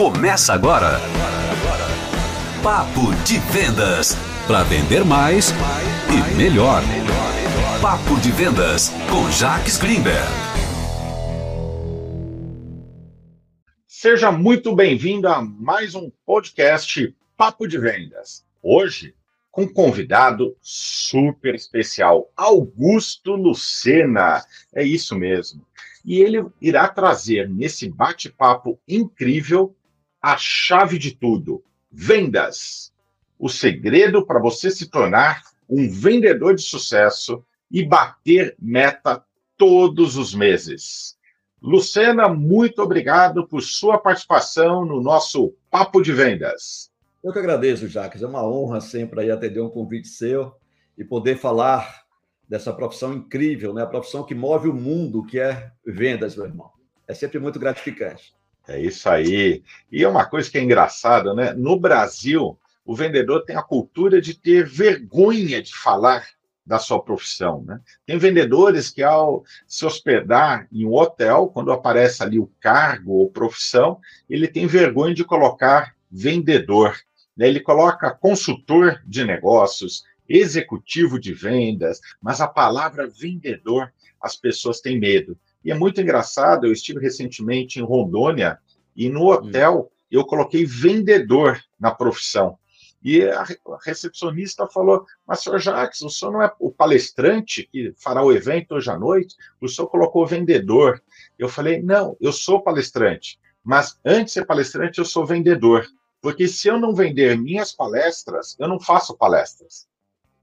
Começa agora. Papo de Vendas. Para vender mais e melhor. Papo de Vendas com Jacques Greenberg. Seja muito bem-vindo a mais um podcast Papo de Vendas. Hoje, com um convidado super especial, Augusto Lucena. É isso mesmo. E ele irá trazer nesse bate-papo incrível a chave de tudo: vendas. O segredo para você se tornar um vendedor de sucesso e bater meta todos os meses. Lucena, muito obrigado por sua participação no nosso Papo de Vendas. Eu que agradeço, Jacques. É uma honra sempre aí atender um convite seu e poder falar dessa profissão incrível, né? A profissão que move o mundo, que é vendas, meu irmão. É sempre muito gratificante. É isso aí. E é uma coisa que é engraçada, né? No Brasil, o vendedor tem a cultura de ter vergonha de falar da sua profissão, né? Tem vendedores que ao se hospedar em um hotel, quando aparece ali o cargo ou profissão, ele tem vergonha de colocar vendedor. Né? Ele coloca consultor de negócios, executivo de vendas, mas a palavra vendedor as pessoas têm medo. E é muito engraçado, eu estive recentemente em Rondônia e no hum. hotel eu coloquei vendedor na profissão. E a recepcionista falou: Mas, senhor Jacques, o senhor não é o palestrante que fará o evento hoje à noite? O senhor colocou vendedor. Eu falei: Não, eu sou palestrante, mas antes de ser palestrante, eu sou vendedor. Porque se eu não vender minhas palestras, eu não faço palestras.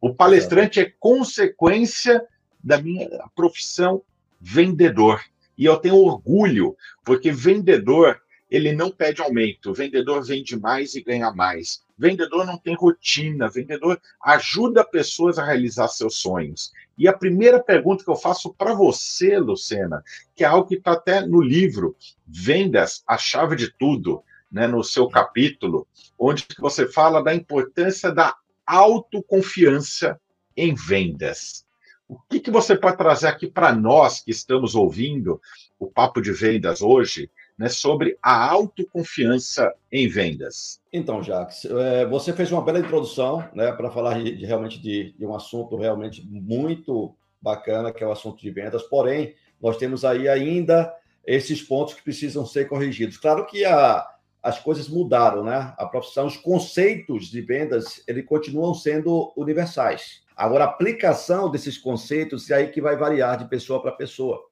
O palestrante é consequência da minha profissão vendedor. E eu tenho orgulho, porque vendedor, ele não pede aumento. Vendedor vende mais e ganha mais. Vendedor não tem rotina. Vendedor ajuda pessoas a realizar seus sonhos. E a primeira pergunta que eu faço para você, Lucena, que é algo que está até no livro, Vendas, a chave de tudo né, no seu capítulo, onde você fala da importância da autoconfiança em vendas. O que, que você pode trazer aqui para nós que estamos ouvindo o papo de vendas hoje, né, sobre a autoconfiança em vendas? Então, Jacques, é, você fez uma bela introdução né, para falar de, realmente de, de um assunto realmente muito bacana, que é o assunto de vendas, porém, nós temos aí ainda esses pontos que precisam ser corrigidos. Claro que a, as coisas mudaram, né? A profissão, os conceitos de vendas, ele continuam sendo universais. Agora, a aplicação desses conceitos é aí que vai variar de pessoa para pessoa.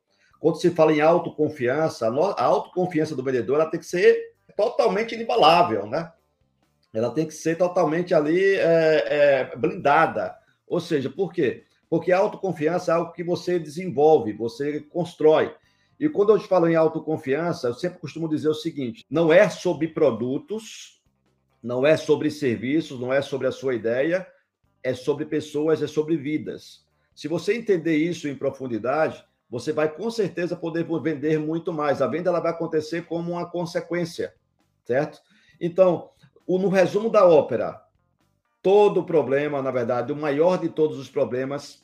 Quando se fala em autoconfiança, a autoconfiança do vendedor ela tem que ser totalmente inigualável, né? Ela tem que ser totalmente ali é, é, blindada. Ou seja, por quê? Porque a autoconfiança é algo que você desenvolve, você constrói. E quando eu falo em autoconfiança, eu sempre costumo dizer o seguinte: não é sobre produtos, não é sobre serviços, não é sobre a sua ideia, é sobre pessoas, é sobre vidas. Se você entender isso em profundidade, você vai com certeza poder vender muito mais. A venda ela vai acontecer como uma consequência, certo? Então, no resumo da ópera, todo problema, na verdade, o maior de todos os problemas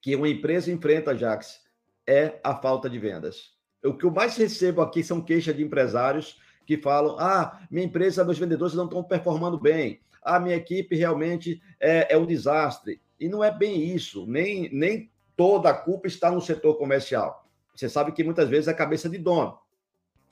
que uma empresa enfrenta, Jax, é a falta de vendas. O que eu mais recebo aqui são queixas de empresários que falam: ah, minha empresa, meus vendedores não estão performando bem, a ah, minha equipe realmente é, é um desastre. E não é bem isso, nem, nem toda a culpa está no setor comercial. Você sabe que muitas vezes é cabeça de dono,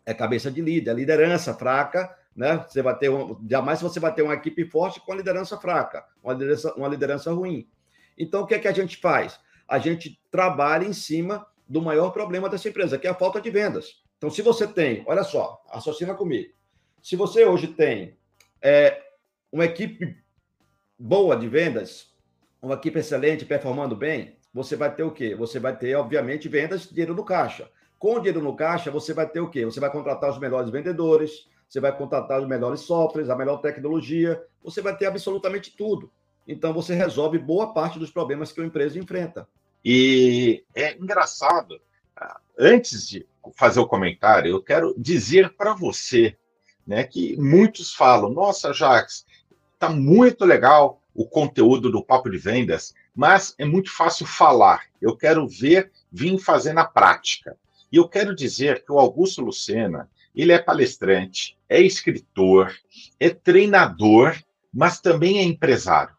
é cabeça de líder, é liderança fraca, né? Você vai ter um, jamais você vai ter uma equipe forte com a liderança fraca, uma liderança, uma liderança ruim. Então, o que é que a gente faz? A gente trabalha em cima do maior problema dessa empresa, que é a falta de vendas. Então, se você tem, olha só, associa comigo. Se você hoje tem é, uma equipe boa de vendas, uma equipe excelente, performando bem, você vai ter o quê? Você vai ter, obviamente, vendas, dinheiro no caixa. Com dinheiro no caixa, você vai ter o quê? Você vai contratar os melhores vendedores, você vai contratar os melhores softwares, a melhor tecnologia, você vai ter absolutamente tudo. Então, você resolve boa parte dos problemas que a empresa enfrenta. E é engraçado, antes de fazer o comentário, eu quero dizer para você né, que muitos falam: nossa, Jax, está muito legal o conteúdo do Papo de Vendas, mas é muito fácil falar. Eu quero ver, vir fazer na prática. E eu quero dizer que o Augusto Lucena, ele é palestrante, é escritor, é treinador, mas também é empresário.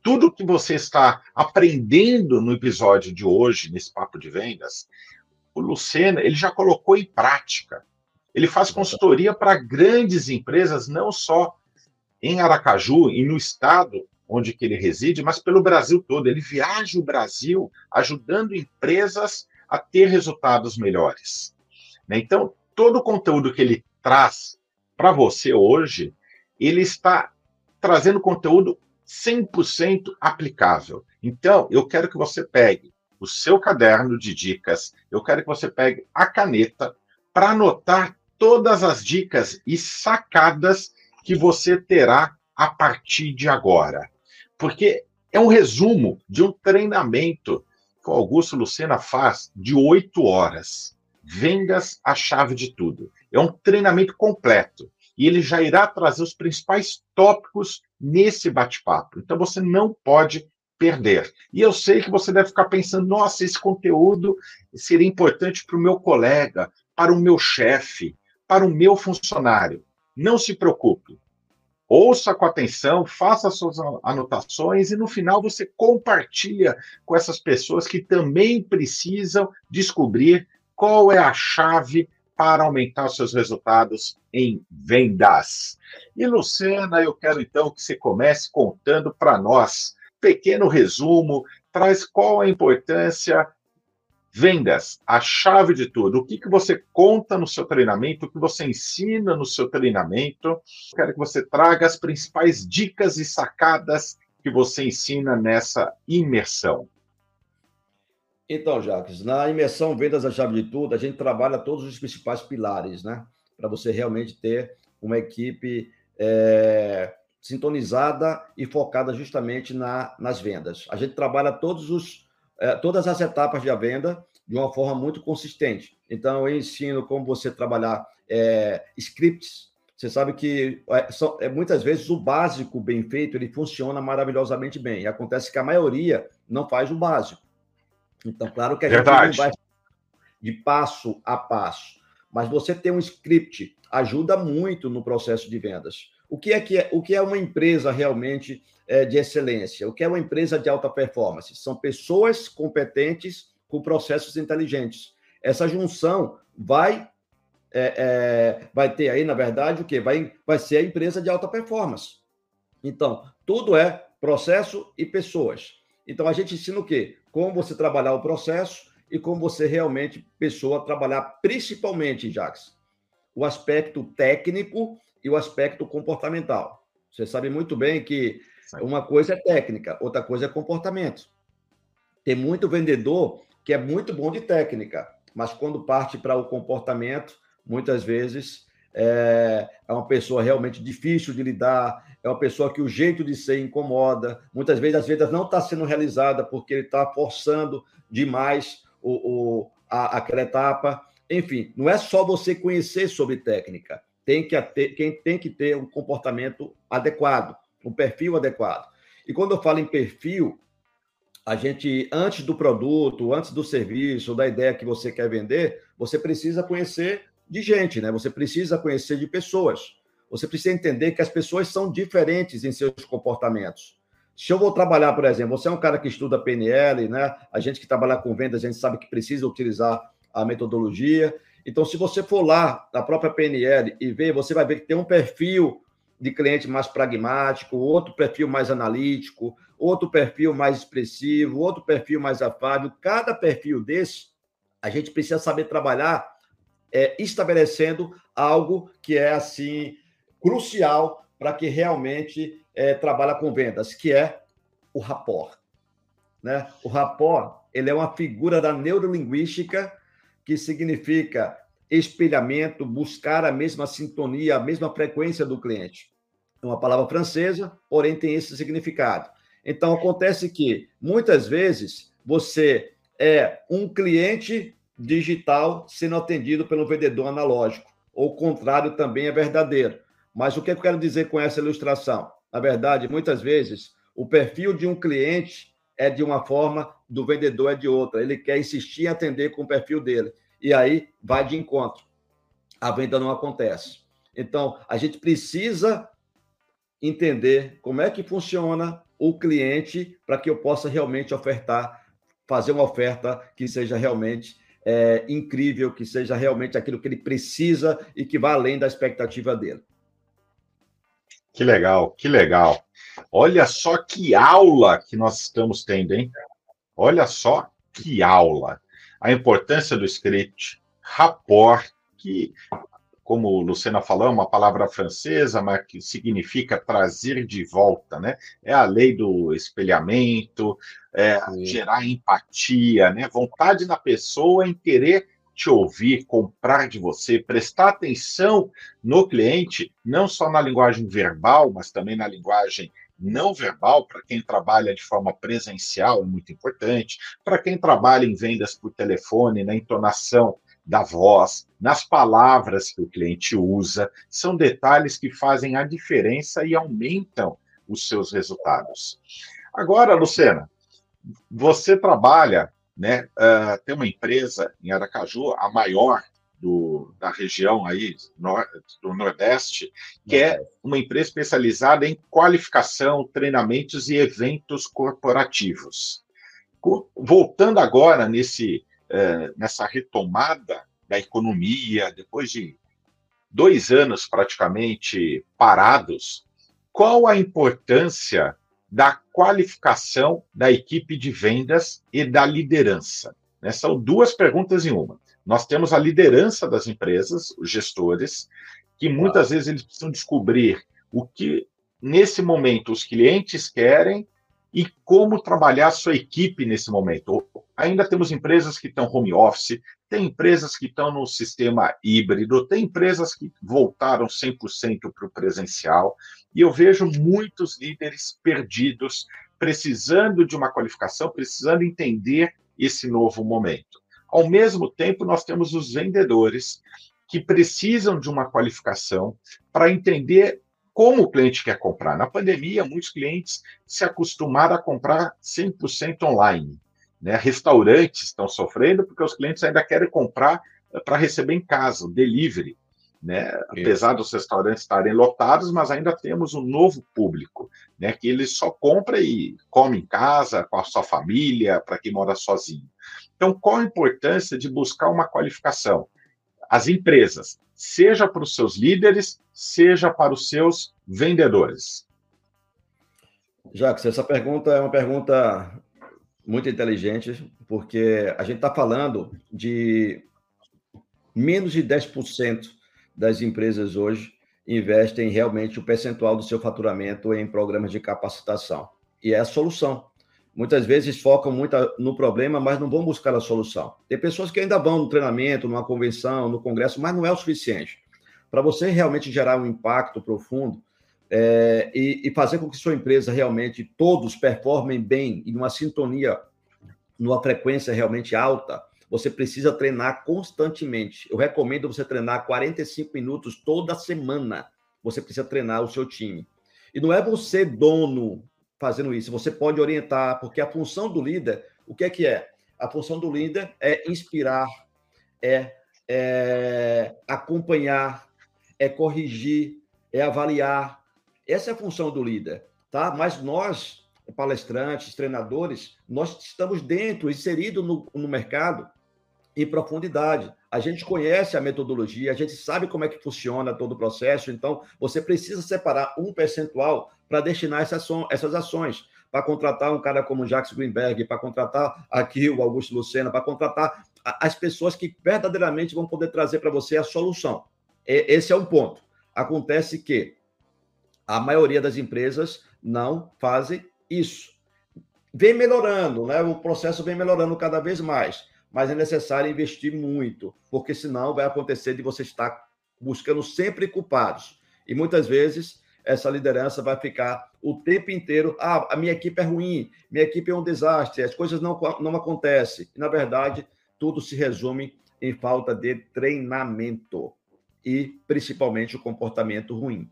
Tudo que você está aprendendo no episódio de hoje, nesse papo de vendas, o Lucena, ele já colocou em prática. Ele faz consultoria para grandes empresas, não só em Aracaju e no estado onde que ele reside, mas pelo Brasil todo. Ele viaja o Brasil ajudando empresas a ter resultados melhores. Né? Então, todo o conteúdo que ele traz para você hoje, ele está trazendo conteúdo 100% aplicável. Então, eu quero que você pegue o seu caderno de dicas, eu quero que você pegue a caneta para anotar todas as dicas e sacadas que você terá a partir de agora. Porque é um resumo de um treinamento que o Augusto Lucena faz de oito horas. Vendas a chave de tudo. É um treinamento completo. E ele já irá trazer os principais tópicos nesse bate-papo. Então você não pode perder. E eu sei que você deve ficar pensando: nossa, esse conteúdo seria importante para o meu colega, para o meu chefe, para o meu funcionário. Não se preocupe. Ouça com atenção, faça suas anotações e no final você compartilha com essas pessoas que também precisam descobrir qual é a chave para aumentar seus resultados em vendas. E Luciana, eu quero então que você comece contando para nós, pequeno resumo, traz qual a importância Vendas, a chave de tudo. O que, que você conta no seu treinamento, o que você ensina no seu treinamento. Quero que você traga as principais dicas e sacadas que você ensina nessa imersão. Então, Jacques, na imersão Vendas, a chave de tudo, a gente trabalha todos os principais pilares, né? Para você realmente ter uma equipe é, sintonizada e focada justamente na, nas vendas. A gente trabalha todos os é, todas as etapas de venda de uma forma muito consistente. Então, eu ensino como você trabalhar é, scripts. Você sabe que é, são, é, muitas vezes o básico bem feito ele funciona maravilhosamente bem. E acontece que a maioria não faz o básico. Então, claro que a Verdade. gente não vai de passo a passo, mas você ter um script ajuda muito no processo de vendas. O que é que é, o que é uma empresa realmente é, de excelência? O que é uma empresa de alta performance? São pessoas competentes com processos inteligentes. Essa junção vai é, é, vai ter aí, na verdade, o que vai vai ser a empresa de alta performance. Então, tudo é processo e pessoas. Então, a gente ensina o quê? Como você trabalhar o processo e como você realmente, pessoa, trabalhar principalmente, Jax, o aspecto técnico e o aspecto comportamental. Você sabe muito bem que uma coisa é técnica, outra coisa é comportamento. Tem muito vendedor que é muito bom de técnica, mas quando parte para o comportamento, muitas vezes é, é, uma pessoa realmente difícil de lidar, é uma pessoa que o jeito de ser incomoda. Muitas vezes as vendas não está sendo realizada porque ele está forçando demais o, o, a, aquela etapa. Enfim, não é só você conhecer sobre técnica, tem que ter, quem tem que ter um comportamento adequado, um perfil adequado. E quando eu falo em perfil, a gente, antes do produto, antes do serviço, da ideia que você quer vender, você precisa conhecer de gente, né? Você precisa conhecer de pessoas. Você precisa entender que as pessoas são diferentes em seus comportamentos. Se eu vou trabalhar, por exemplo, você é um cara que estuda PNL, né? A gente que trabalha com vendas, a gente sabe que precisa utilizar a metodologia. Então, se você for lá na própria PNL e ver, você vai ver que tem um perfil de cliente mais pragmático, outro perfil mais analítico, outro perfil mais expressivo, outro perfil mais afável. Cada perfil desse, a gente precisa saber trabalhar é, estabelecendo algo que é assim crucial para que realmente é, trabalhe com vendas, que é o rapport. Né? O rapport ele é uma figura da neurolinguística que significa espelhamento, buscar a mesma sintonia, a mesma frequência do cliente. É uma palavra francesa, porém tem esse significado. Então, acontece que, muitas vezes, você é um cliente digital sendo atendido pelo vendedor analógico. O contrário também é verdadeiro. Mas o que eu quero dizer com essa ilustração? Na verdade, muitas vezes, o perfil de um cliente é de uma forma, do vendedor é de outra. Ele quer insistir em atender com o perfil dele. E aí vai de encontro. A venda não acontece. Então, a gente precisa entender como é que funciona o cliente para que eu possa realmente ofertar, fazer uma oferta que seja realmente é, incrível, que seja realmente aquilo que ele precisa e que vá além da expectativa dele. Que legal, que legal. Olha só que aula que nós estamos tendo, hein? Olha só que aula. A importância do script, rapport, que, como o Lucena falou, é uma palavra francesa, mas que significa trazer de volta, né? É a lei do espelhamento, é gerar empatia, né? Vontade na pessoa em querer te ouvir, comprar de você, prestar atenção no cliente, não só na linguagem verbal, mas também na linguagem não verbal, para quem trabalha de forma presencial, é muito importante, para quem trabalha em vendas por telefone, na entonação da voz, nas palavras que o cliente usa, são detalhes que fazem a diferença e aumentam os seus resultados. Agora, Lucena, você trabalha né? Uh, tem uma empresa em Aracaju, a maior do, da região aí nor, do Nordeste, que é uma empresa especializada em qualificação, treinamentos e eventos corporativos. Voltando agora nesse, uh, nessa retomada da economia, depois de dois anos praticamente parados, qual a importância da qualificação da equipe de vendas e da liderança? Né? São duas perguntas em uma. Nós temos a liderança das empresas, os gestores, que muitas vezes eles precisam descobrir o que, nesse momento, os clientes querem e como trabalhar sua equipe nesse momento. Ainda temos empresas que estão home office, tem empresas que estão no sistema híbrido, tem empresas que voltaram 100% para o presencial, e eu vejo muitos líderes perdidos, precisando de uma qualificação, precisando entender esse novo momento. Ao mesmo tempo, nós temos os vendedores que precisam de uma qualificação para entender como o cliente quer comprar. Na pandemia, muitos clientes se acostumaram a comprar 100% online. Né? Restaurantes estão sofrendo porque os clientes ainda querem comprar eh, para receber em casa, delivery. Né? Apesar dos restaurantes estarem lotados, mas ainda temos um novo público, né? Que ele só compra e come em casa, com a sua família, para quem mora sozinho. Então, qual a importância de buscar uma qualificação? As empresas, seja para os seus líderes, seja para os seus vendedores. Jacques, essa pergunta é uma pergunta muito inteligente, porque a gente está falando de menos de 10% das empresas hoje investem realmente o percentual do seu faturamento em programas de capacitação. E é a solução. Muitas vezes focam muito no problema, mas não vão buscar a solução. Tem pessoas que ainda vão no treinamento, numa convenção, no congresso, mas não é o suficiente. Para você realmente gerar um impacto profundo, é, e, e, fazer com que sua empresa realmente todos performem bem e numa sintonia, numa frequência realmente alta, você precisa treinar constantemente. Eu recomendo você treinar 45 minutos toda semana. Você precisa treinar o seu time. E não é você dono fazendo isso, você pode orientar, porque a função do líder, o que é que é? A função do líder é inspirar, é, é acompanhar, é corrigir, é avaliar, essa é a função do líder, tá? Mas nós, palestrantes, treinadores, nós estamos dentro, inseridos no, no mercado em profundidade. A gente conhece a metodologia, a gente sabe como é que funciona todo o processo, então você precisa separar um percentual para destinar essas, ações. Para contratar um cara como Jacques Greenberg, para contratar aqui o Augusto Lucena, para contratar as pessoas que verdadeiramente vão poder trazer para você a solução. Esse é um ponto. Acontece que a maioria das empresas não fazem isso. Vem melhorando, né? O processo vem melhorando cada vez mais, mas é necessário investir muito, porque senão vai acontecer de você estar buscando sempre culpados. E muitas vezes essa liderança vai ficar o tempo inteiro, ah, a minha equipe é ruim, minha equipe é um desastre, as coisas não, não acontecem. E, na verdade, tudo se resume em falta de treinamento e, principalmente, o comportamento ruim.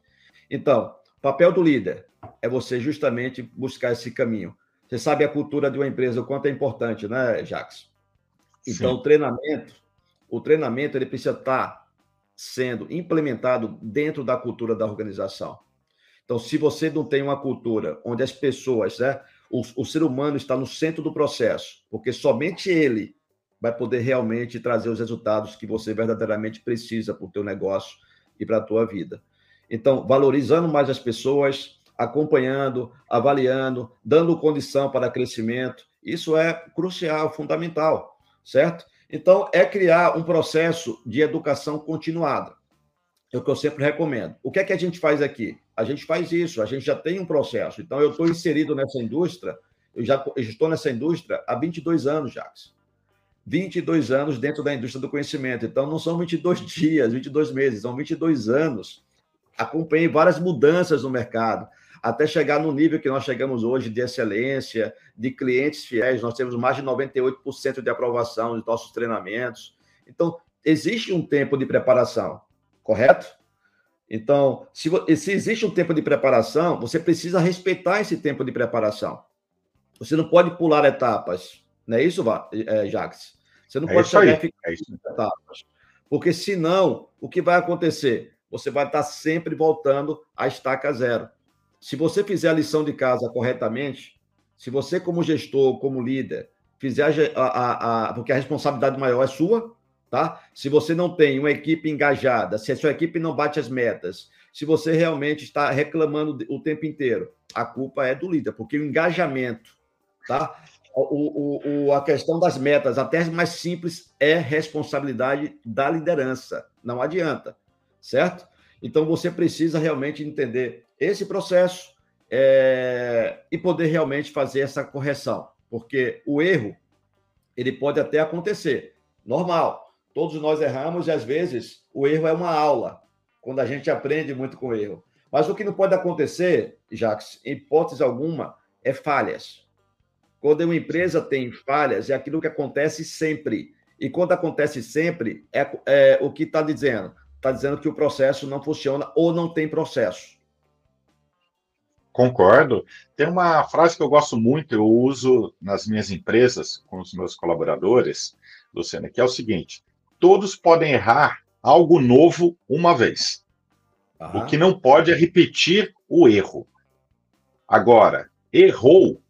Então, papel do líder é você justamente buscar esse caminho. Você sabe a cultura de uma empresa, o quanto é importante, né, Jacques? Então, Sim. o treinamento, o treinamento ele precisa estar sendo implementado dentro da cultura da organização. Então, se você não tem uma cultura onde as pessoas, né, o, o ser humano está no centro do processo, porque somente ele vai poder realmente trazer os resultados que você verdadeiramente precisa para o teu negócio e para a tua vida. Então, valorizando mais as pessoas, acompanhando, avaliando, dando condição para crescimento, isso é crucial, fundamental, certo? Então, é criar um processo de educação continuada. É o que eu sempre recomendo. O que é que a gente faz aqui? A gente faz isso, a gente já tem um processo. Então, eu estou inserido nessa indústria, eu já estou nessa indústria há 22 anos, Jacques. 22 anos dentro da indústria do conhecimento. Então, não são 22 dias, 22 meses, são 22 anos. Acompanhei várias mudanças no mercado, até chegar no nível que nós chegamos hoje de excelência, de clientes fiéis. Nós temos mais de 98% de aprovação dos nossos treinamentos. Então, existe um tempo de preparação, correto? Então, se, se existe um tempo de preparação, você precisa respeitar esse tempo de preparação. Você não pode pular etapas. Não é isso, é, Jacques? Você não é pode chegar aí. e ficar é etapas. Porque senão, o que vai acontecer? Você vai estar sempre voltando à estaca zero. Se você fizer a lição de casa corretamente, se você, como gestor, como líder, fizer a, a, a, porque a responsabilidade maior é sua, tá? Se você não tem uma equipe engajada, se a sua equipe não bate as metas, se você realmente está reclamando o tempo inteiro, a culpa é do líder, porque o engajamento, tá? o, o, a questão das metas, até mais simples, é responsabilidade da liderança. Não adianta, certo? Então você precisa realmente entender esse processo é, e poder realmente fazer essa correção, porque o erro ele pode até acontecer, normal. Todos nós erramos e às vezes o erro é uma aula, quando a gente aprende muito com o erro. Mas o que não pode acontecer, Jacques, em hipótese alguma, é falhas. Quando uma empresa tem falhas, é aquilo que acontece sempre. E quando acontece sempre, é, é o que está dizendo? Está dizendo que o processo não funciona ou não tem processo. Concordo. Tem uma frase que eu gosto muito, eu uso nas minhas empresas com os meus colaboradores, Luciana, que é o seguinte: todos podem errar algo novo uma vez. O que não pode é repetir o erro. Agora, errou,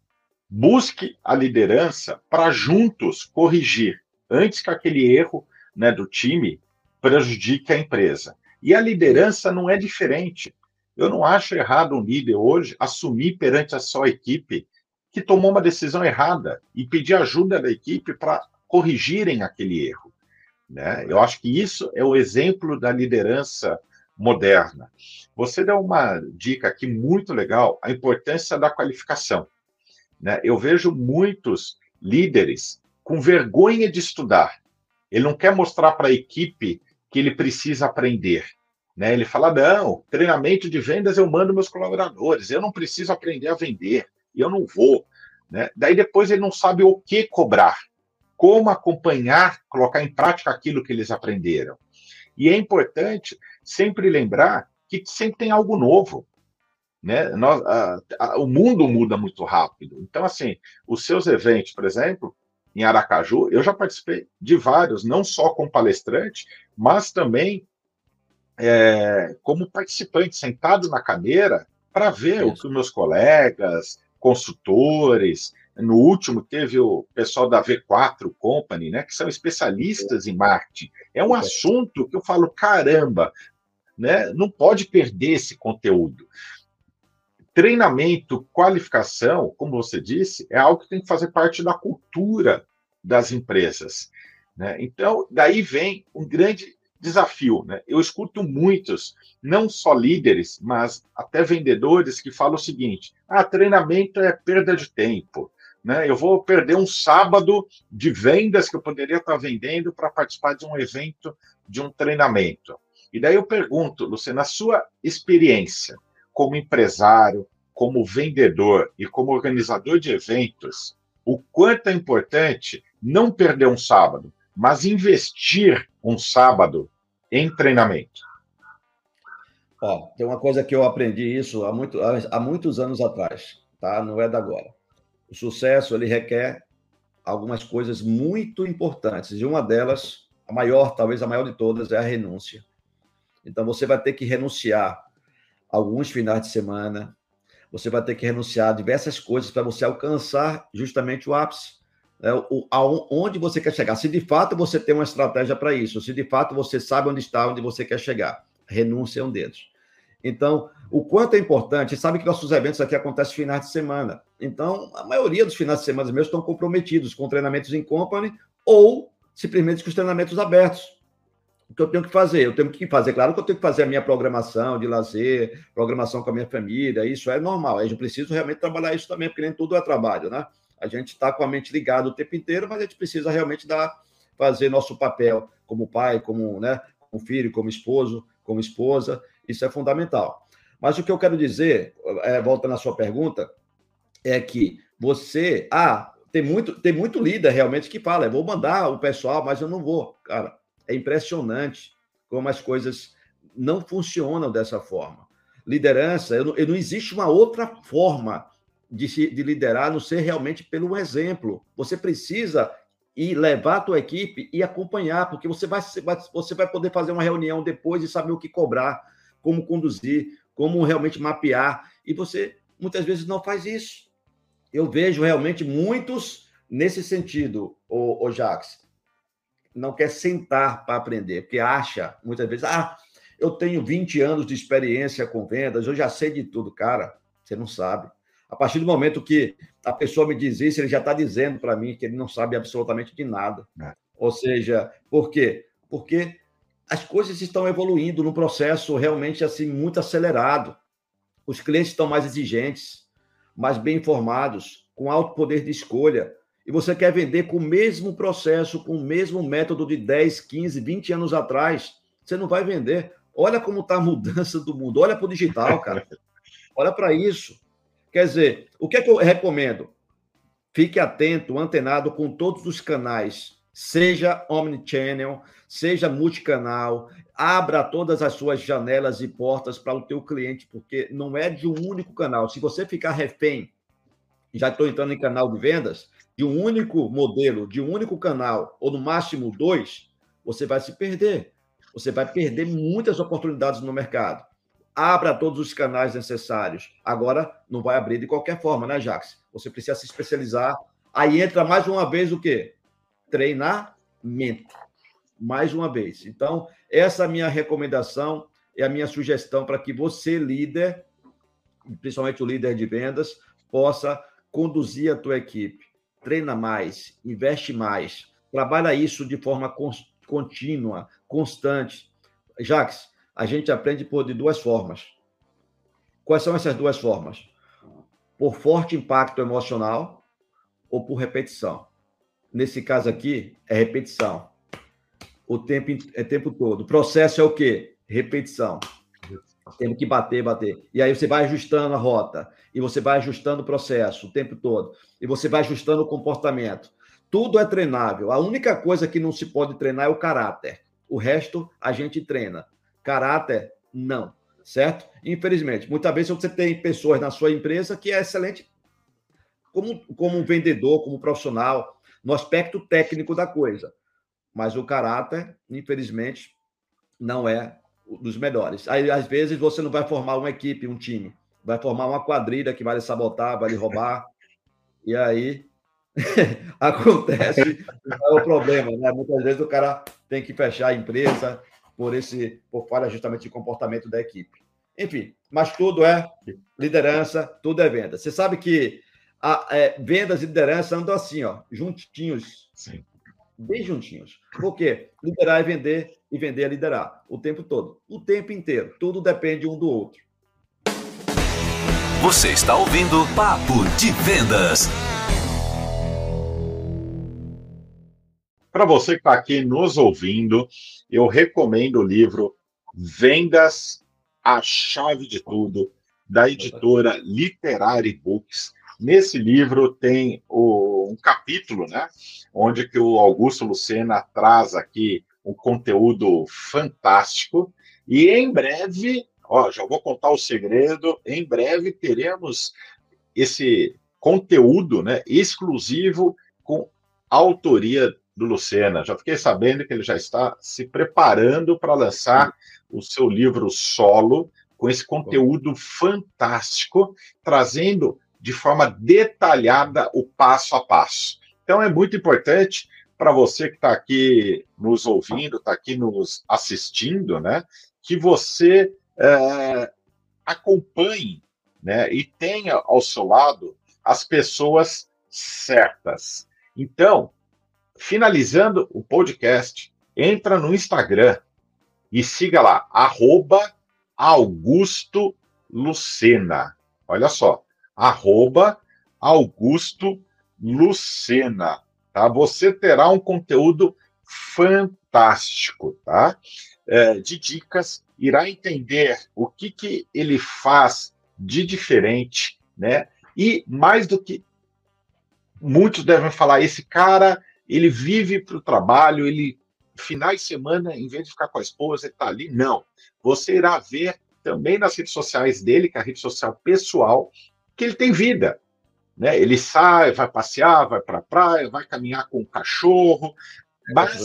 busque a liderança para juntos corrigir, antes que aquele erro né, do time prejudique a empresa. E a liderança não é diferente. Eu não acho errado um líder hoje assumir perante a sua equipe que tomou uma decisão errada e pedir ajuda da equipe para corrigirem aquele erro. Né? Eu acho que isso é o exemplo da liderança moderna. Você deu uma dica aqui muito legal, a importância da qualificação. Né? Eu vejo muitos líderes com vergonha de estudar. Ele não quer mostrar para a equipe que ele precisa aprender. Né? Ele fala: não, treinamento de vendas eu mando meus colaboradores, eu não preciso aprender a vender, eu não vou. Né? Daí depois ele não sabe o que cobrar, como acompanhar, colocar em prática aquilo que eles aprenderam. E é importante sempre lembrar que sempre tem algo novo. Né? Nós, a, a, o mundo muda muito rápido. Então, assim, os seus eventos, por exemplo, em Aracaju, eu já participei de vários, não só como palestrante, mas também é, como participante, sentado na cadeira, para ver Isso. o que os meus colegas, consultores, no último teve o pessoal da V4 Company, né, que são especialistas em marketing. É um assunto que eu falo, caramba, né, não pode perder esse conteúdo treinamento, qualificação, como você disse, é algo que tem que fazer parte da cultura das empresas. Né? Então, daí vem um grande desafio. Né? Eu escuto muitos, não só líderes, mas até vendedores que falam o seguinte: ah, treinamento é perda de tempo. Né? Eu vou perder um sábado de vendas que eu poderia estar vendendo para participar de um evento, de um treinamento. E daí eu pergunto, Luciana, na sua experiência, como empresário, como vendedor e como organizador de eventos, o quanto é importante não perder um sábado, mas investir um sábado em treinamento. Ó, tem uma coisa que eu aprendi isso há, muito, há muitos anos atrás, tá? Não é da agora. O sucesso ele requer algumas coisas muito importantes e uma delas, a maior, talvez a maior de todas, é a renúncia. Então você vai ter que renunciar alguns finais de semana, você vai ter que renunciar a diversas coisas para você alcançar justamente o ápice. Né? O, aonde você quer chegar. Se de fato você tem uma estratégia para isso, se de fato você sabe onde está, onde você quer chegar, renúncia é um deles. Então, o quanto é importante, sabe que nossos eventos aqui acontecem finais de semana. Então, a maioria dos finais de semana meus estão comprometidos com treinamentos em company ou simplesmente com os treinamentos abertos o que eu tenho que fazer? Eu tenho que fazer, claro que eu tenho que fazer a minha programação de lazer, programação com a minha família, isso é normal. A gente precisa realmente trabalhar isso também, porque nem tudo é trabalho, né? A gente está com a mente ligada o tempo inteiro, mas a gente precisa realmente dar, fazer nosso papel como pai, como, né, como filho, como esposo, como esposa, isso é fundamental. Mas o que eu quero dizer, é, voltando à sua pergunta, é que você, ah, tem muito, tem muito líder realmente que fala, eu vou mandar o pessoal, mas eu não vou. Cara, é impressionante como as coisas não funcionam dessa forma. Liderança, eu não, eu não existe uma outra forma de, de liderar, a não ser realmente pelo exemplo. Você precisa ir levar a tua equipe e acompanhar, porque você vai, você vai poder fazer uma reunião depois e saber o que cobrar, como conduzir, como realmente mapear, e você muitas vezes não faz isso. Eu vejo realmente muitos nesse sentido, o, o Jax não quer sentar para aprender, porque acha, muitas vezes, ah, eu tenho 20 anos de experiência com vendas, eu já sei de tudo. Cara, você não sabe. A partir do momento que a pessoa me diz isso, ele já está dizendo para mim que ele não sabe absolutamente de nada. É. Ou seja, por quê? Porque as coisas estão evoluindo num processo realmente assim muito acelerado. Os clientes estão mais exigentes, mais bem informados, com alto poder de escolha e você quer vender com o mesmo processo, com o mesmo método de 10, 15, 20 anos atrás, você não vai vender. Olha como está a mudança do mundo. Olha para o digital, cara. Olha para isso. Quer dizer, o que é que eu recomendo? Fique atento, antenado com todos os canais, seja omnichannel, seja multicanal, abra todas as suas janelas e portas para o teu cliente, porque não é de um único canal. Se você ficar refém, já estou entrando em canal de vendas, de um único modelo, de um único canal, ou no máximo dois, você vai se perder. Você vai perder muitas oportunidades no mercado. Abra todos os canais necessários. Agora, não vai abrir de qualquer forma, né, Jax? Você precisa se especializar. Aí entra mais uma vez o quê? Treinamento. Mais uma vez. Então, essa é a minha recomendação, é a minha sugestão para que você, líder, principalmente o líder de vendas, possa conduzir a tua equipe treina mais, investe mais, trabalha isso de forma contínua, constante. Jax, a gente aprende por de duas formas. Quais são essas duas formas? Por forte impacto emocional ou por repetição. Nesse caso aqui, é repetição. O tempo é tempo todo. O processo é o quê? Repetição. Temos que bater, bater. E aí você vai ajustando a rota, e você vai ajustando o processo o tempo todo, e você vai ajustando o comportamento. Tudo é treinável. A única coisa que não se pode treinar é o caráter. O resto a gente treina. Caráter, não. Certo? Infelizmente, muitas vezes você tem pessoas na sua empresa que é excelente como, como vendedor, como profissional, no aspecto técnico da coisa. Mas o caráter, infelizmente, não é dos melhores. Aí, às vezes, você não vai formar uma equipe, um time. Vai formar uma quadrilha que vai lhe sabotar, vai lhe roubar. e aí acontece é o problema, né? Muitas vezes o cara tem que fechar a empresa por esse por falha justamente de comportamento da equipe. Enfim, mas tudo é liderança, tudo é venda. Você sabe que a, é, vendas e liderança andam assim, ó, juntinhos. Sim bem juntinhos. Por quê? Liderar é vender e vender é liderar. O tempo todo. O tempo inteiro. Tudo depende um do outro. Você está ouvindo Papo de Vendas. Para você que está aqui nos ouvindo, eu recomendo o livro Vendas, a Chave de Tudo, da editora Literary Books Nesse livro tem o, um capítulo, né, onde que o Augusto Lucena traz aqui um conteúdo fantástico e em breve, ó, já vou contar o segredo, em breve teremos esse conteúdo, né, exclusivo com autoria do Lucena. Já fiquei sabendo que ele já está se preparando para lançar o seu livro solo, com esse conteúdo fantástico, trazendo de forma detalhada o passo a passo. Então, é muito importante para você que está aqui nos ouvindo, está aqui nos assistindo, né, que você é, acompanhe né, e tenha ao seu lado as pessoas certas. Então, finalizando o podcast, entra no Instagram e siga lá, arroba Augusto Lucena. Olha só, arroba Augusto Lucena. Tá? Você terá um conteúdo fantástico, tá? É, de dicas, irá entender o que, que ele faz de diferente, né? E mais do que muitos devem falar, esse cara ele vive para o trabalho, ele finais de semana, em vez de ficar com a esposa, ele está ali. Não. Você irá ver também nas redes sociais dele, que é a rede social pessoal, que ele tem vida. Né? Ele sai, vai passear, vai para a praia, vai caminhar com o cachorro. Mas,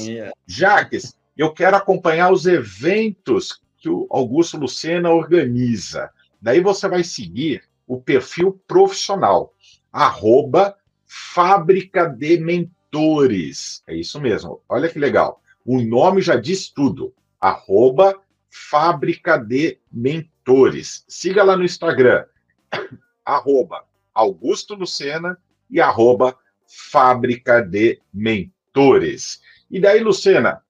Jaques, eu quero acompanhar os eventos que o Augusto Lucena organiza. Daí você vai seguir o perfil profissional, arroba Fábrica de Mentores. É isso mesmo. Olha que legal. O nome já diz tudo. Arroba Fábrica de Mentores. Siga lá no Instagram, arroba Augusto Lucena e arroba Fábrica de Mentores. E daí, Lucena,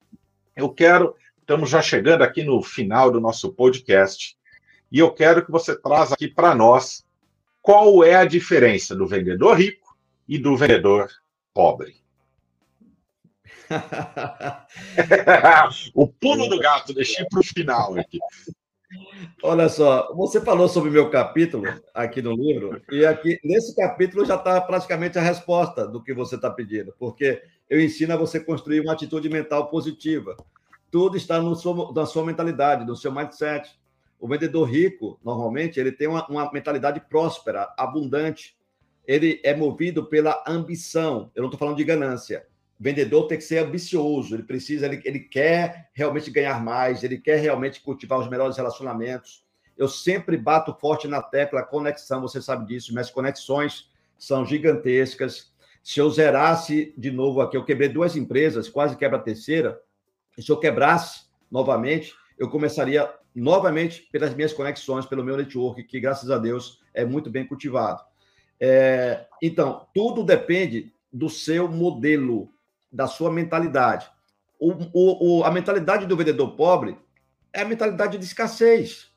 eu quero, estamos já chegando aqui no final do nosso podcast, e eu quero que você traga aqui para nós qual é a diferença do vendedor rico e do vendedor pobre. o pulo do gato, deixei para o final aqui. Olha só, você falou sobre o meu capítulo aqui no livro, e aqui nesse capítulo já está praticamente a resposta do que você está pedindo, porque eu ensino a você construir uma atitude mental positiva. Tudo está no seu, na sua mentalidade, no seu mindset. O vendedor rico, normalmente, ele tem uma, uma mentalidade próspera, abundante. Ele é movido pela ambição. Eu não estou falando de ganância vendedor tem que ser ambicioso, ele precisa, ele, ele quer realmente ganhar mais, ele quer realmente cultivar os melhores relacionamentos. Eu sempre bato forte na tecla conexão, você sabe disso, minhas conexões são gigantescas. Se eu zerasse de novo aqui, eu quebrei duas empresas, quase quebra a terceira. E se eu quebrasse novamente, eu começaria novamente pelas minhas conexões, pelo meu network, que graças a Deus é muito bem cultivado. É, então, tudo depende do seu modelo da sua mentalidade. O, o, o, a mentalidade do vendedor pobre é a mentalidade de escassez.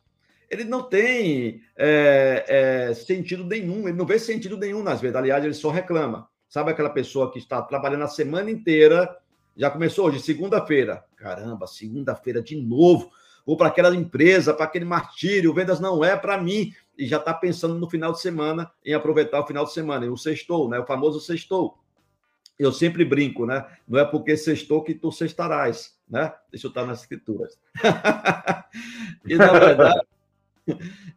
Ele não tem é, é, sentido nenhum, ele não vê sentido nenhum nas vendas. Aliás, ele só reclama. Sabe aquela pessoa que está trabalhando a semana inteira, já começou hoje, segunda-feira. Caramba, segunda-feira de novo. Vou para aquela empresa, para aquele martírio, vendas não é para mim. E já está pensando no final de semana, em aproveitar o final de semana, o sextou, né? o famoso sextou eu sempre brinco, né? Não é porque sextou que tu sextarás, né? Eu estar nas escrituras. e, na verdade,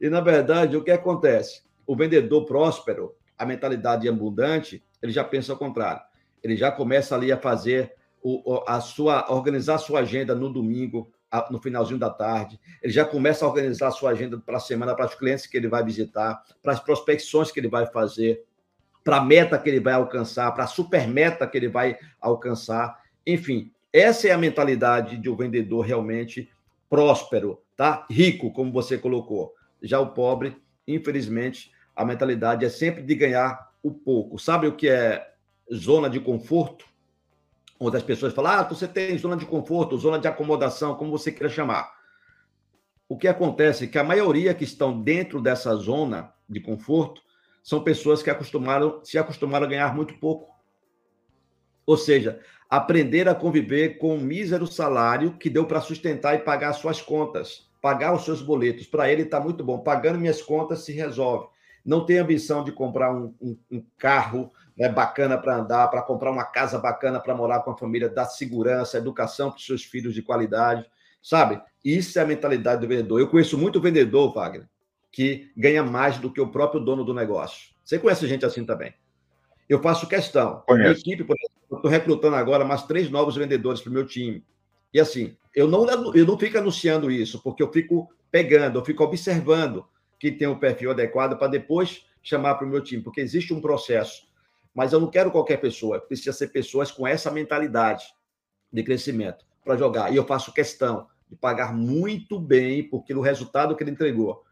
e, na verdade, o que acontece? O vendedor próspero, a mentalidade abundante, ele já pensa ao contrário. Ele já começa ali a fazer o, a sua, organizar a sua agenda no domingo, no finalzinho da tarde. Ele já começa a organizar a sua agenda para a semana, para os clientes que ele vai visitar, para as prospecções que ele vai fazer para a meta que ele vai alcançar, para a super meta que ele vai alcançar. Enfim, essa é a mentalidade de um vendedor realmente próspero, tá? Rico, como você colocou. Já o pobre, infelizmente, a mentalidade é sempre de ganhar o pouco. Sabe o que é zona de conforto? Onde as pessoas falam, ah, você tem zona de conforto, zona de acomodação, como você queira chamar. O que acontece é que a maioria que estão dentro dessa zona de conforto são pessoas que acostumaram, se acostumaram a ganhar muito pouco. Ou seja, aprender a conviver com um mísero salário que deu para sustentar e pagar suas contas, pagar os seus boletos. Para ele está muito bom. Pagando minhas contas se resolve. Não tem ambição de comprar um, um, um carro né, bacana para andar, para comprar uma casa bacana para morar com a família, dar segurança, educação para os seus filhos de qualidade. Sabe? Isso é a mentalidade do vendedor. Eu conheço muito vendedor, Wagner, que ganha mais do que o próprio dono do negócio. Você conhece gente assim também. Eu faço questão. Conheço. Minha equipe, por exemplo, estou recrutando agora mais três novos vendedores para o meu time. E assim, Eu não, eu não fico anunciando isso, porque eu fico pegando, eu fico observando que tem o perfil adequado para depois chamar para o meu time, porque existe um processo. Mas eu não quero qualquer pessoa, precisa ser pessoas com essa mentalidade de crescimento para jogar. E eu faço questão de pagar muito bem porque o resultado que ele entregou.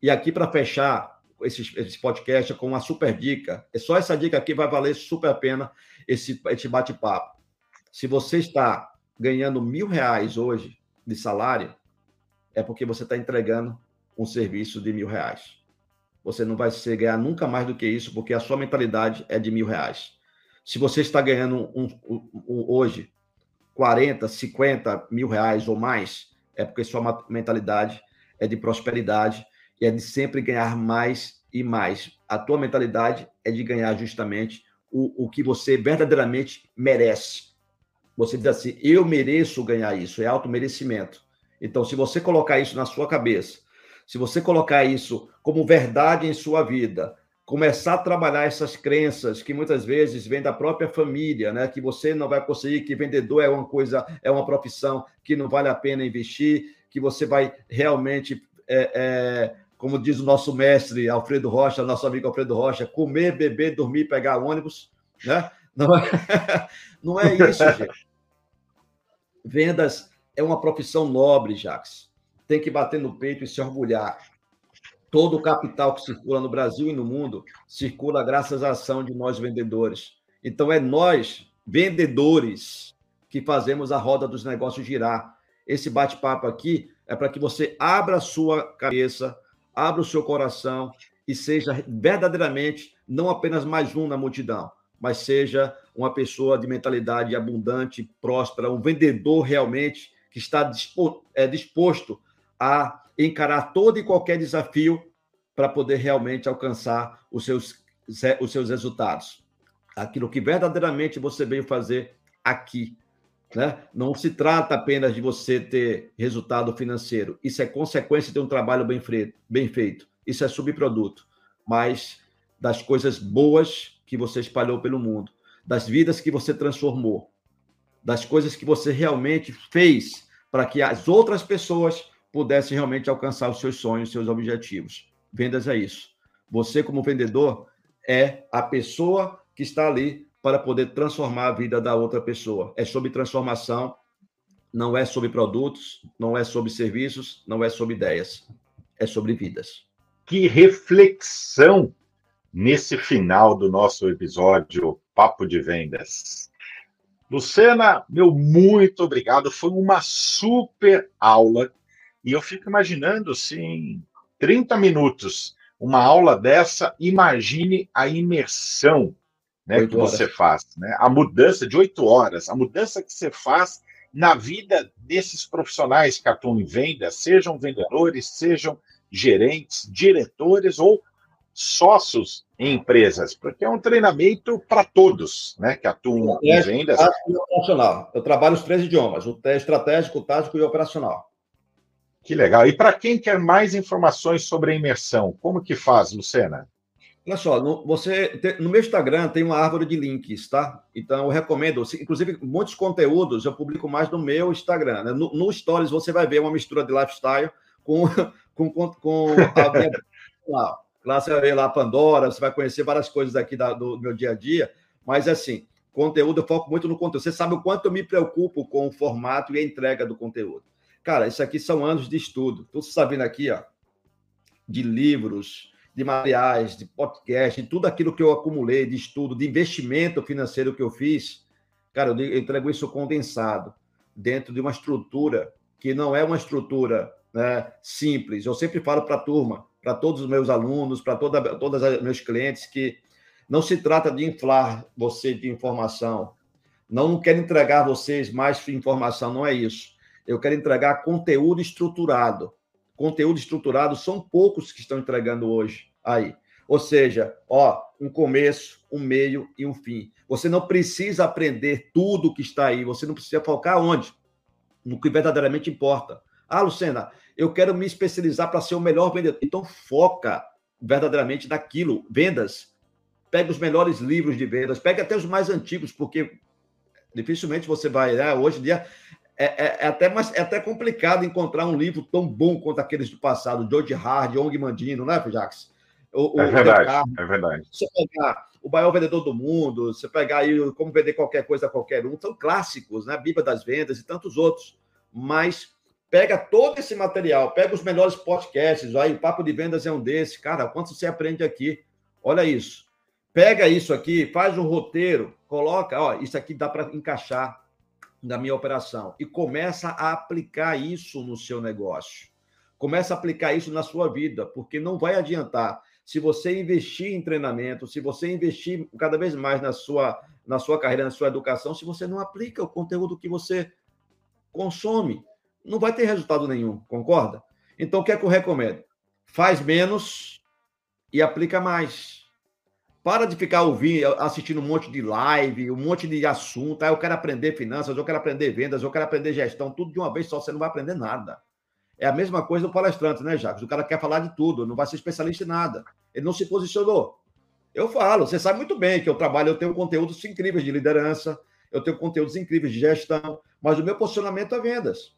E aqui, para fechar esse, esse podcast com uma super dica, é só essa dica aqui vai valer super a pena esse, esse bate-papo. Se você está ganhando mil reais hoje de salário, é porque você está entregando um serviço de mil reais. Você não vai ser ganhar nunca mais do que isso, porque a sua mentalidade é de mil reais. Se você está ganhando um, um, um, hoje 40, 50 mil reais ou mais, é porque sua mentalidade é de prosperidade e é de sempre ganhar mais e mais. A tua mentalidade é de ganhar justamente o, o que você verdadeiramente merece. Você diz assim: eu mereço ganhar isso, é auto-merecimento. Então, se você colocar isso na sua cabeça, se você colocar isso como verdade em sua vida, começar a trabalhar essas crenças que muitas vezes vêm da própria família, né? Que você não vai conseguir, que vendedor é uma coisa, é uma profissão que não vale a pena investir, que você vai realmente, é, é, como diz o nosso mestre Alfredo Rocha, nosso amigo Alfredo Rocha, comer, beber, dormir, pegar ônibus, né? Não é, não é isso, gente. Vendas é uma profissão nobre, Jacques. Tem que bater no peito e se orgulhar. Todo o capital que circula no Brasil e no mundo circula graças à ação de nós vendedores. Então, é nós, vendedores, que fazemos a roda dos negócios girar. Esse bate-papo aqui é para que você abra a sua cabeça, abra o seu coração e seja verdadeiramente não apenas mais um na multidão, mas seja uma pessoa de mentalidade abundante, próspera, um vendedor realmente que está é, disposto a encarar todo e qualquer desafio para poder realmente alcançar os seus, os seus resultados. Aquilo que verdadeiramente você veio fazer aqui. Né? Não se trata apenas de você ter resultado financeiro. Isso é consequência de um trabalho bem, feito, bem feito. Isso é subproduto. Mas das coisas boas que você espalhou pelo mundo, das vidas que você transformou, das coisas que você realmente fez para que as outras pessoas pudessem realmente alcançar os seus sonhos, seus objetivos. Vendas é isso. Você, como vendedor, é a pessoa que está ali para poder transformar a vida da outra pessoa. É sobre transformação, não é sobre produtos, não é sobre serviços, não é sobre ideias. É sobre vidas. Que reflexão nesse final do nosso episódio Papo de Vendas. Lucena, meu muito obrigado. Foi uma super aula. E eu fico imaginando se em 30 minutos uma aula dessa, imagine a imersão né, que você faz, né? a mudança de oito horas, a mudança que você faz na vida desses profissionais que atuam em venda, sejam vendedores, sejam gerentes, diretores ou sócios em empresas, porque é um treinamento para todos, né, que atuam em vendas. Operacional. Eu trabalho os três idiomas, o estratégico, o tático e o operacional. Que legal. E para quem quer mais informações sobre a imersão, como que faz, Lucena? Olha só, no, você, no meu Instagram tem uma árvore de links, tá? Então eu recomendo, inclusive muitos conteúdos eu publico mais no meu Instagram. Né? No, no Stories você vai ver uma mistura de lifestyle com, com, com, com a minha Lá você vai ver lá Pandora, você vai conhecer várias coisas aqui da, do meu dia a dia, mas assim, conteúdo, eu foco muito no conteúdo. Você sabe o quanto eu me preocupo com o formato e a entrega do conteúdo. Cara, isso aqui são anos de estudo. Tudo você está aqui, ó, de livros, de materiais, de podcast, de tudo aquilo que eu acumulei de estudo, de investimento financeiro que eu fiz. Cara, eu entrego isso condensado dentro de uma estrutura que não é uma estrutura né, simples. Eu sempre falo para a turma, para todos os meus alunos, para toda, todos os meus clientes, que não se trata de inflar você de informação. Não, não quero entregar vocês mais informação, não é isso. Eu quero entregar conteúdo estruturado. Conteúdo estruturado são poucos que estão entregando hoje aí. Ou seja, ó, um começo, um meio e um fim. Você não precisa aprender tudo que está aí. Você não precisa focar onde? No que verdadeiramente importa. Ah, Lucena, eu quero me especializar para ser o melhor vendedor. Então, foca verdadeiramente naquilo. Vendas. Pega os melhores livros de vendas, pega até os mais antigos, porque dificilmente você vai. Né? Hoje em dia é, é, é, até mais, é até complicado encontrar um livro tão bom quanto aqueles do passado, George Hard, Ong Mandino, né, Jax? O, é verdade, é verdade. Você pegar o maior vendedor do mundo, você pegar aí como vender qualquer coisa a qualquer um, são clássicos, né? Bíblia das Vendas e tantos outros. Mas pega todo esse material, pega os melhores podcasts, aí o Papo de Vendas é um desses. Cara, quanto você aprende aqui? Olha isso. Pega isso aqui, faz um roteiro, coloca, ó, isso aqui dá para encaixar da minha operação e começa a aplicar isso no seu negócio. Começa a aplicar isso na sua vida, porque não vai adiantar se você investir em treinamento, se você investir cada vez mais na sua na sua carreira, na sua educação, se você não aplica o conteúdo que você consome, não vai ter resultado nenhum, concorda? Então, o que é que eu recomendo? Faz menos e aplica mais. Para de ficar ouvindo, assistindo um monte de live, um monte de assunto. Ah, eu quero aprender finanças, eu quero aprender vendas, eu quero aprender gestão, tudo de uma vez só, você não vai aprender nada. É a mesma coisa do palestrante, né, Jacques? O cara quer falar de tudo, não vai ser especialista em nada. Ele não se posicionou. Eu falo, você sabe muito bem que eu trabalho, eu tenho conteúdos incríveis de liderança, eu tenho conteúdos incríveis de gestão, mas o meu posicionamento é vendas.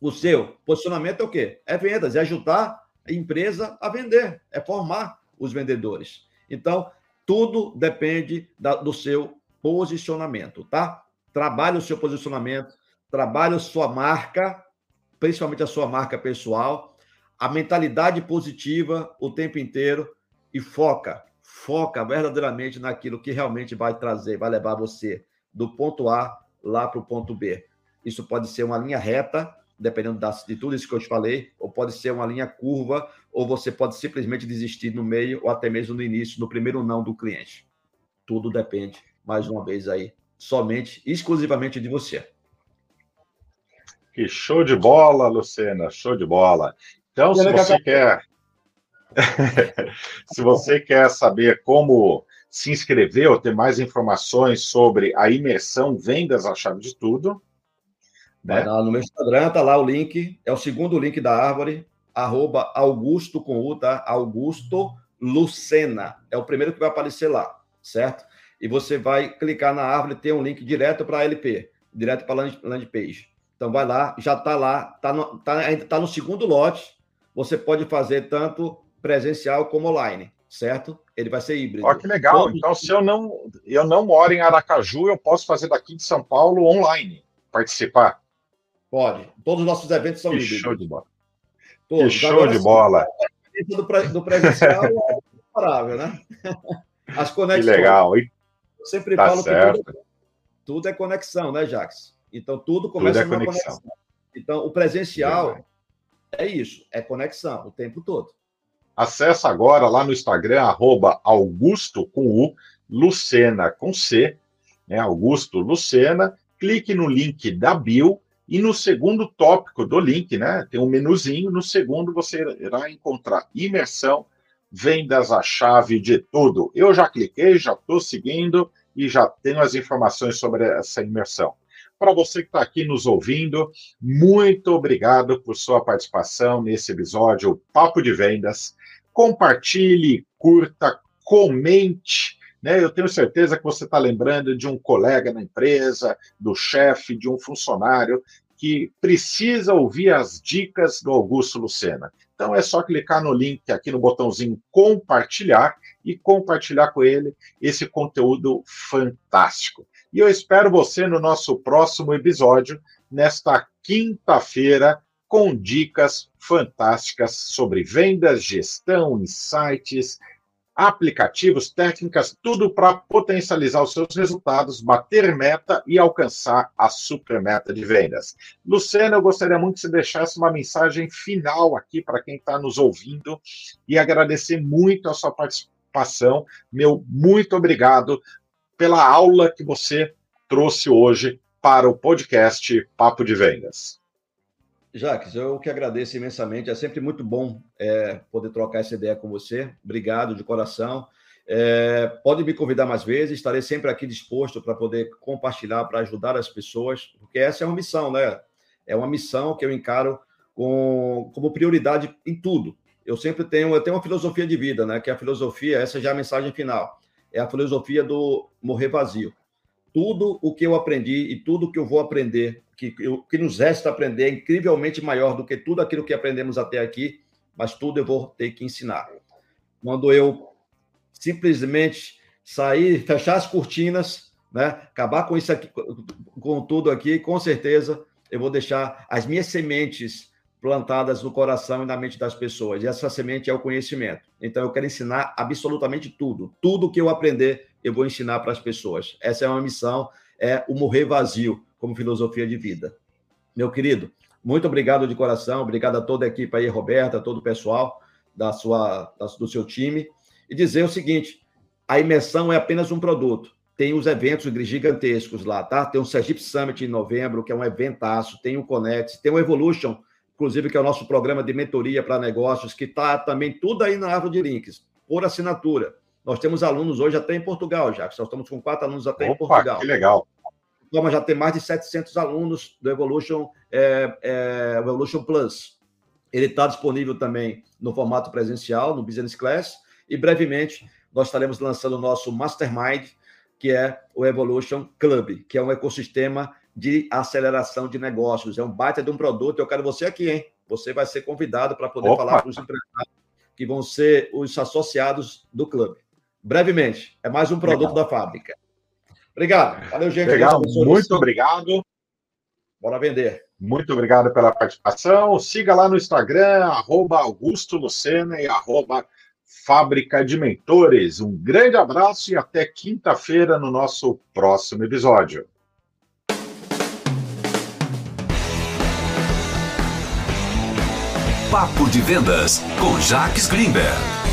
O seu posicionamento é o quê? É vendas, é ajudar a empresa a vender, é formar os vendedores. Então, tudo depende da, do seu posicionamento, tá? Trabalhe o seu posicionamento, trabalhe a sua marca, principalmente a sua marca pessoal, a mentalidade positiva o tempo inteiro e foca, foca verdadeiramente naquilo que realmente vai trazer, vai levar você do ponto A lá para o ponto B. Isso pode ser uma linha reta, dependendo de tudo isso que eu te falei, ou pode ser uma linha curva, ou você pode simplesmente desistir no meio, ou até mesmo no início, no primeiro não do cliente. Tudo depende, mais uma vez aí, somente, exclusivamente de você. Que show de bola, Lucena, show de bola. Então, se você quer. se você quer saber como se inscrever ou ter mais informações sobre a imersão Vendas a Chave de Tudo, né? no meu Instagram tá lá o link, é o segundo link da árvore, arroba Augusto com U, tá? Augusto Lucena. É o primeiro que vai aparecer lá, certo? E você vai clicar na árvore, tem um link direto para a LP, direto para a landing page. Então vai lá, já está lá, está no, tá, ainda tá no segundo lote. Você pode fazer tanto presencial como online, certo? Ele vai ser híbrido. Olha que legal. Todo... Então, se eu não, eu não moro em Aracaju, eu posso fazer daqui de São Paulo online, participar. Pode. Todos os nossos eventos são que livres. Show de bola. Todos. Que show Agora, de bola. Do, do presencial é comparável, né? As conexões. Que legal. Eu sempre tá falo certo. que tudo, tudo, é conexão, né, Jax? Então, tudo começa tudo é conexão. conexão. Então, o presencial é isso, é conexão o tempo todo. Acesse agora lá no Instagram, arroba Augusto com U, Lucena com C, né? Augusto Lucena, clique no link da bio e no segundo tópico do link, né, tem um menuzinho. No segundo, você irá encontrar imersão, vendas a chave de tudo. Eu já cliquei, já estou seguindo e já tenho as informações sobre essa imersão. Para você que está aqui nos ouvindo, muito obrigado por sua participação nesse episódio Papo de Vendas. Compartilhe, curta, comente né? Eu tenho certeza que você está lembrando de um colega na empresa, do chefe, de um funcionário que precisa ouvir as dicas do Augusto Lucena. Então é só clicar no link aqui no botãozinho compartilhar e compartilhar com ele esse conteúdo fantástico. E eu espero você no nosso próximo episódio, nesta quinta-feira, com dicas fantásticas sobre vendas, gestão, insights aplicativos, técnicas, tudo para potencializar os seus resultados, bater meta e alcançar a super meta de vendas. Luciana, eu gostaria muito que você deixasse uma mensagem final aqui para quem está nos ouvindo e agradecer muito a sua participação. Meu muito obrigado pela aula que você trouxe hoje para o podcast Papo de Vendas. Jacques, eu que agradeço imensamente. É sempre muito bom é, poder trocar essa ideia com você. Obrigado de coração. É, pode me convidar mais vezes, estarei sempre aqui disposto para poder compartilhar, para ajudar as pessoas, porque essa é uma missão, né? É uma missão que eu encaro com, como prioridade em tudo. Eu sempre tenho, eu tenho uma filosofia de vida, né? Que a filosofia, essa já é a mensagem final, é a filosofia do morrer vazio. Tudo o que eu aprendi e tudo que eu vou aprender que, que nos resta aprender é incrivelmente maior do que tudo aquilo que aprendemos até aqui, mas tudo eu vou ter que ensinar. Quando eu simplesmente sair, fechar as cortinas, né, acabar com isso aqui, com tudo aqui, com certeza eu vou deixar as minhas sementes plantadas no coração e na mente das pessoas. E essa semente é o conhecimento. Então eu quero ensinar absolutamente tudo. Tudo que eu aprender, eu vou ensinar para as pessoas. Essa é uma missão, é o morrer vazio como filosofia de vida. Meu querido, muito obrigado de coração, obrigado a toda a equipe aí, Roberta, todo o pessoal da sua, do seu time. E dizer o seguinte: a imersão é apenas um produto. Tem os eventos gigantescos lá, tá? Tem o Sergipe Summit em novembro, que é um eventaço, tem o Connect, tem o Evolution, inclusive, que é o nosso programa de mentoria para negócios, que está também tudo aí na árvore de links, por assinatura. Nós temos alunos hoje até em Portugal, já, que nós estamos com quatro alunos até Opa, em Portugal. Que legal forma já tem mais de 700 alunos do Evolution, é, é, Evolution Plus. Ele está disponível também no formato presencial, no Business Class, e brevemente nós estaremos lançando o nosso Mastermind, que é o Evolution Club, que é um ecossistema de aceleração de negócios. É um baita de um produto. Eu quero você aqui, hein? Você vai ser convidado para poder Opa. falar com os empresários que vão ser os associados do clube. Brevemente, é mais um produto Legal. da fábrica. Obrigado. Valeu, gente. Legal. Muito obrigado. Bora vender. Muito obrigado pela participação. Siga lá no Instagram, arroba Augusto Lucena e arroba Fábrica de Mentores. Um grande abraço e até quinta-feira no nosso próximo episódio. Papo de Vendas com Jacques Greenberg.